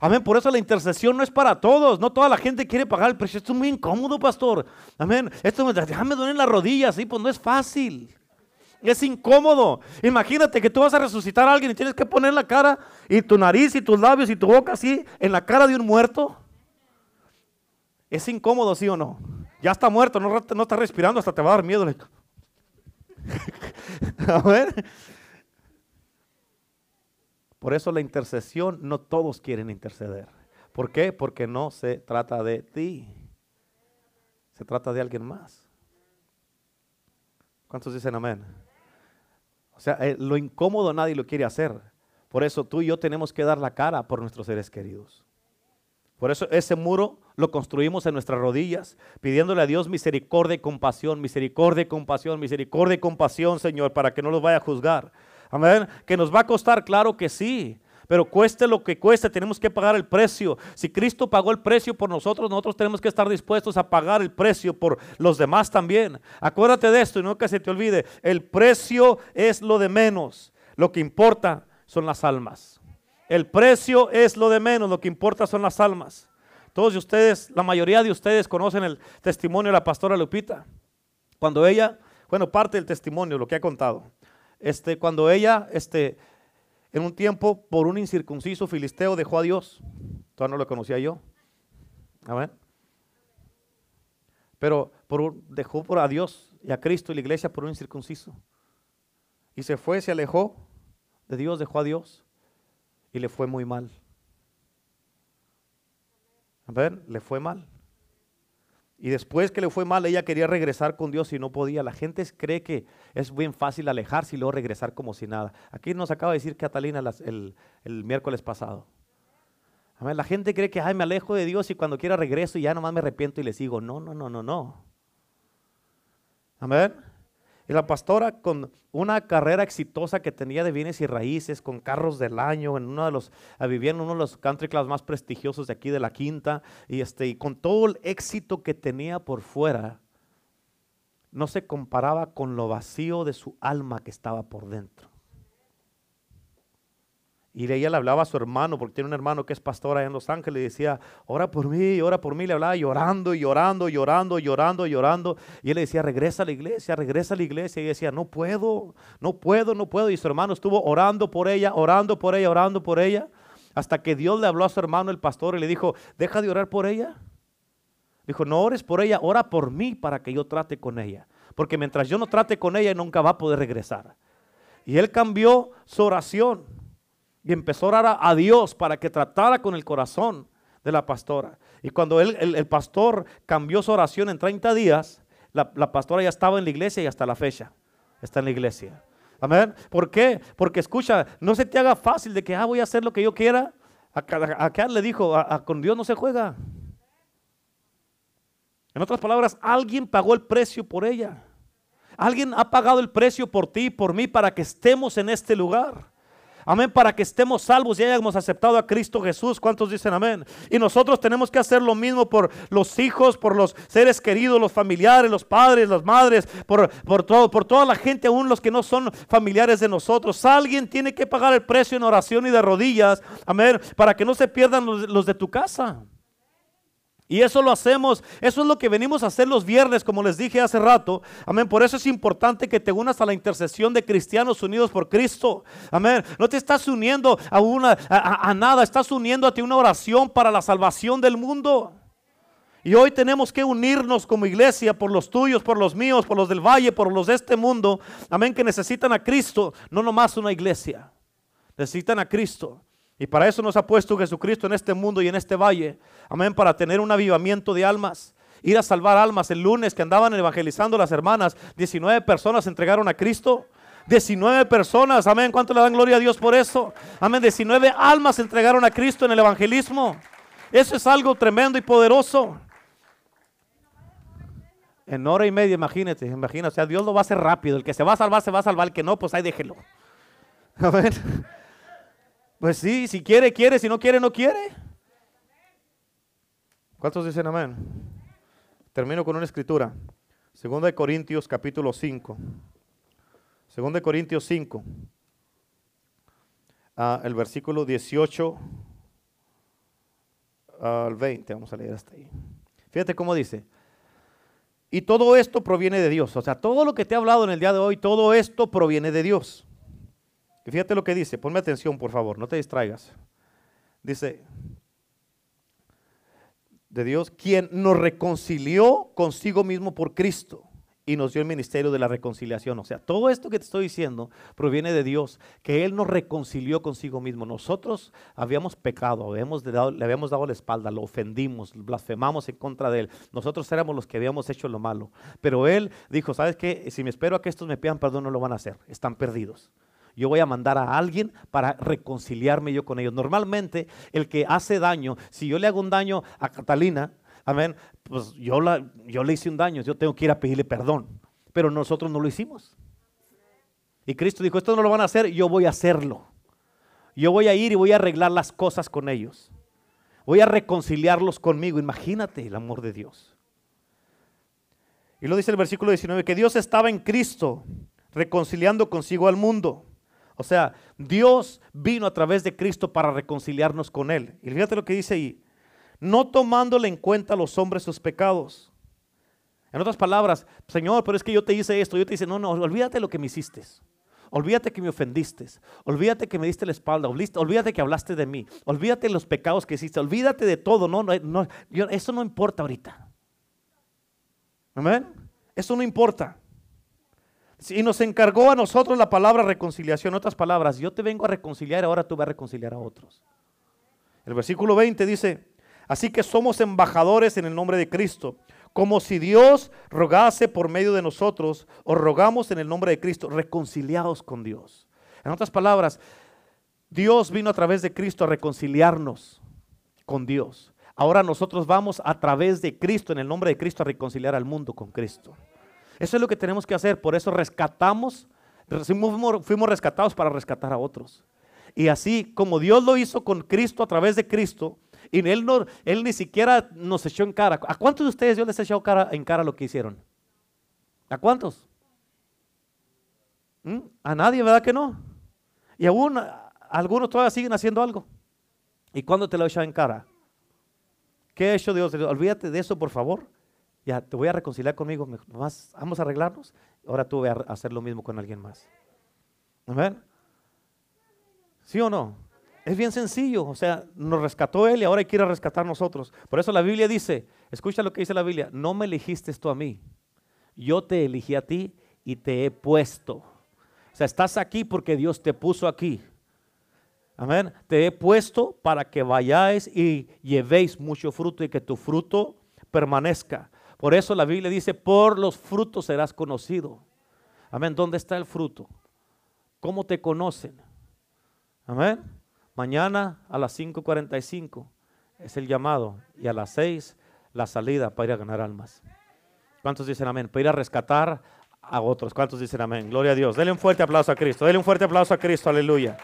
Amén. Por eso la intercesión no es para todos. No toda la gente quiere pagar el precio. Esto es muy incómodo, pastor. Amén. Esto me, déjame duelen las rodillas. Sí, pues no es fácil. Es incómodo. Imagínate que tú vas a resucitar a alguien y tienes que poner la cara y tu nariz y tus labios y tu boca así en la cara de un muerto. Es incómodo, ¿sí o no? Ya está muerto, no, no está respirando, hasta te va a dar miedo. a (laughs) ver. Por eso la intercesión, no todos quieren interceder. ¿Por qué? Porque no se trata de ti. Se trata de alguien más. ¿Cuántos dicen amén? O sea, eh, lo incómodo nadie lo quiere hacer. Por eso tú y yo tenemos que dar la cara por nuestros seres queridos. Por eso ese muro lo construimos en nuestras rodillas, pidiéndole a Dios misericordia y compasión, misericordia y compasión, misericordia y compasión, Señor, para que no los vaya a juzgar. Amén. Que nos va a costar, claro que sí. Pero cueste lo que cueste, tenemos que pagar el precio. Si Cristo pagó el precio por nosotros, nosotros tenemos que estar dispuestos a pagar el precio por los demás también. Acuérdate de esto y que se te olvide. El precio es lo de menos. Lo que importa son las almas. El precio es lo de menos, lo que importa son las almas. Todos ustedes, la mayoría de ustedes conocen el testimonio de la pastora Lupita. Cuando ella, bueno, parte del testimonio, lo que ha contado este, cuando ella, este, en un tiempo, por un incircunciso filisteo, dejó a Dios. Todavía no lo conocía yo. Amén. Pero por, dejó por a Dios y a Cristo y la iglesia por un incircunciso. Y se fue, se alejó de Dios, dejó a Dios y le fue muy mal. A ver, le fue mal. Y después que le fue mal, ella quería regresar con Dios y no podía. La gente cree que es bien fácil alejarse y luego regresar como si nada. Aquí nos acaba de decir Catalina el, el, miércoles pasado. La gente cree que, ay, me alejo de Dios y cuando quiera regreso y ya nomás me arrepiento y le sigo. No, no, no, no, no. Amén. Y la pastora con una carrera exitosa que tenía de bienes y raíces, con carros del año, en uno de los, vivía en uno de los country clubs más prestigiosos de aquí de la quinta, y, este, y con todo el éxito que tenía por fuera, no se comparaba con lo vacío de su alma que estaba por dentro. Y ella le hablaba a su hermano, porque tiene un hermano que es pastor allá en Los Ángeles, y decía, ora por mí, ora por mí. Le hablaba llorando, llorando, llorando, llorando, llorando. Y él le decía, regresa a la iglesia, regresa a la iglesia. Y ella decía, no puedo, no puedo, no puedo. Y su hermano estuvo orando por ella, orando por ella, orando por ella. Hasta que Dios le habló a su hermano, el pastor, y le dijo, deja de orar por ella. Dijo, no ores por ella, ora por mí para que yo trate con ella. Porque mientras yo no trate con ella, nunca va a poder regresar. Y él cambió su oración y empezó a orar a, Dios para que tratara con el corazón de la pastora. Y cuando él, el, pastor cambió su oración en 30 días, la, pastora ya estaba en la iglesia y hasta la fecha está en la iglesia. Amén. ¿Por qué? Porque escucha, no se te haga fácil de que ah, voy a hacer lo que yo quiera. Acá, le dijo, con Dios no se juega. En otras palabras, alguien pagó el precio por ella. Alguien ha pagado el precio por ti y por mí para que estemos en este lugar. Amén, para que estemos salvos y hayamos aceptado a Cristo Jesús. ¿Cuántos dicen amén? Y nosotros tenemos que hacer lo mismo por los hijos, por los seres queridos, los familiares, los padres, las madres, por, por, todo, por toda la gente, aún los que no son familiares de nosotros. Alguien tiene que pagar el precio en oración y de rodillas. Amén, para que no se pierdan los de tu casa. Y eso lo hacemos, eso es lo que venimos a hacer los viernes, como les dije hace rato. Amén. Por eso es importante que te unas a la intercesión de cristianos unidos por Cristo. Amén. No te estás uniendo a, una, a, nada, estás uniéndote a una oración para la salvación del mundo. Y hoy tenemos que unirnos como iglesia por los tuyos, por los míos, por los del valle, por los de este mundo. Amén, que necesitan a Cristo, no nomás una iglesia. Necesitan a Cristo. Y para eso nos ha puesto Jesucristo en este mundo y en este valle. Amén, para tener un avivamiento de almas. Ir a salvar almas. El lunes que andaban evangelizando las hermanas, 19 personas entregaron a Cristo. 19 personas, amén. ¿Cuánto le dan gloria a Dios por eso? Amén. 19 almas entregaron a Cristo en el evangelismo. Eso es algo tremendo y poderoso. En hora y media, imagínate, imagínate. O sea, Dios lo va a hacer rápido. El que se va a salvar, se va a salvar. El que no, pues ahí déjelo. Amén. Pues sí, si quiere, quiere, si no quiere, no quiere. ¿Cuántos dicen amén? Termino con una escritura. Segunda de Corintios capítulo 5. Segunda de Corintios 5. Ah, el versículo 18 al 20. Vamos a leer hasta ahí. Fíjate cómo dice. Y todo esto proviene de Dios. O sea, todo lo que te he hablado en el día de hoy, todo esto proviene de Dios fíjate lo que dice, ponme atención por favor, no te distraigas. Dice, de Dios, quien nos reconcilió consigo mismo por Cristo y nos dio el ministerio de la reconciliación. O sea, todo esto que te estoy diciendo proviene de Dios, que Él nos reconcilió consigo mismo. Nosotros habíamos pecado, habíamos dado, le habíamos dado la espalda, lo ofendimos, blasfemamos en contra de Él. Nosotros éramos los que habíamos hecho lo malo. Pero Él dijo, ¿sabes qué? Si me espero a que estos me pidan perdón, no lo van a hacer. Están perdidos yo voy a mandar a alguien para reconciliarme yo con ellos. Normalmente el que hace daño, si yo le hago un daño a Catalina, amén, pues yo, yo le hice un daño, yo tengo que ir a pedirle perdón, pero nosotros no lo hicimos. Y Cristo dijo, esto no lo van a hacer, yo voy a hacerlo. Yo voy a ir y voy a arreglar las cosas con ellos. Voy a reconciliarlos conmigo. Imagínate el amor de Dios. Y lo dice el versículo 19, que Dios estaba en Cristo reconciliando consigo al mundo o sea, Dios vino a través de Cristo para reconciliarnos con Él. Y fíjate lo que dice ahí. No tomándole en cuenta a los hombres sus pecados. En otras palabras, Señor, pero es que yo te hice esto. Yo te dice, no, no, olvídate lo que me hiciste. Olvídate que me ofendiste. Olvídate que me diste la espalda. Olvídate que hablaste de mí. Olvídate de los pecados que hiciste. Olvídate de todo. No, no, no eso no importa ahorita. Amén. Eso no importa. Y nos encargó a nosotros la palabra reconciliación. En otras palabras, yo te vengo a reconciliar, ahora tú vas a reconciliar a otros. El versículo 20 dice, así que somos embajadores en el nombre de Cristo, como si Dios rogase por medio de nosotros, o rogamos en el nombre de Cristo, reconciliados con Dios. En otras palabras, Dios vino a través de Cristo a reconciliarnos con Dios. Ahora nosotros vamos a través de Cristo, en el nombre de Cristo, a reconciliar al mundo con Cristo. Eso es lo que tenemos que hacer. Por eso rescatamos, fuimos, rescatados para rescatar a otros. Y así como Dios lo hizo con Cristo a través de Cristo, y él, no, él ni siquiera nos echó en cara. ¿A cuántos de ustedes Dios les ha echado cara, en cara lo que hicieron? ¿A cuántos? ¿Mm? A nadie, ¿verdad que no? Y aún algunos todavía siguen haciendo algo. ¿Y cuándo te lo echan en cara? ¿Qué ha hecho Dios? Olvídate de eso, por favor. Ya, te voy a reconciliar conmigo. Vamos a arreglarnos. Ahora tú voy a hacer lo mismo con alguien más. Amén. ¿Sí o no? Es bien sencillo. O sea, nos rescató Él y ahora quiere rescatar nosotros. Por eso la Biblia dice, escucha lo que dice la Biblia, no me elegiste tú a mí. Yo te elegí a ti y te he puesto. O sea, estás aquí porque Dios te puso aquí. Amén. Te he puesto para que vayáis y llevéis mucho fruto y que tu fruto permanezca. Por eso la Biblia dice, por los frutos serás conocido. Amén. ¿Dónde está el fruto? ¿Cómo te conocen? Amén. Mañana a las 5.45 es el llamado y a las 6 la salida para ir a ganar almas. ¿Cuántos dicen amén? Para ir a rescatar a otros. ¿Cuántos dicen amén? Gloria a Dios. Dele un fuerte aplauso a Cristo. Dele un fuerte aplauso a Cristo. Aleluya.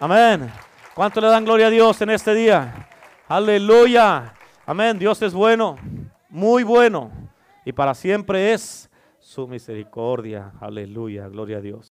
Amén. ¿Cuánto le dan gloria a Dios en este día? Aleluya. Amén. Dios es bueno, muy bueno. Y para siempre es su misericordia. Aleluya. Gloria a Dios.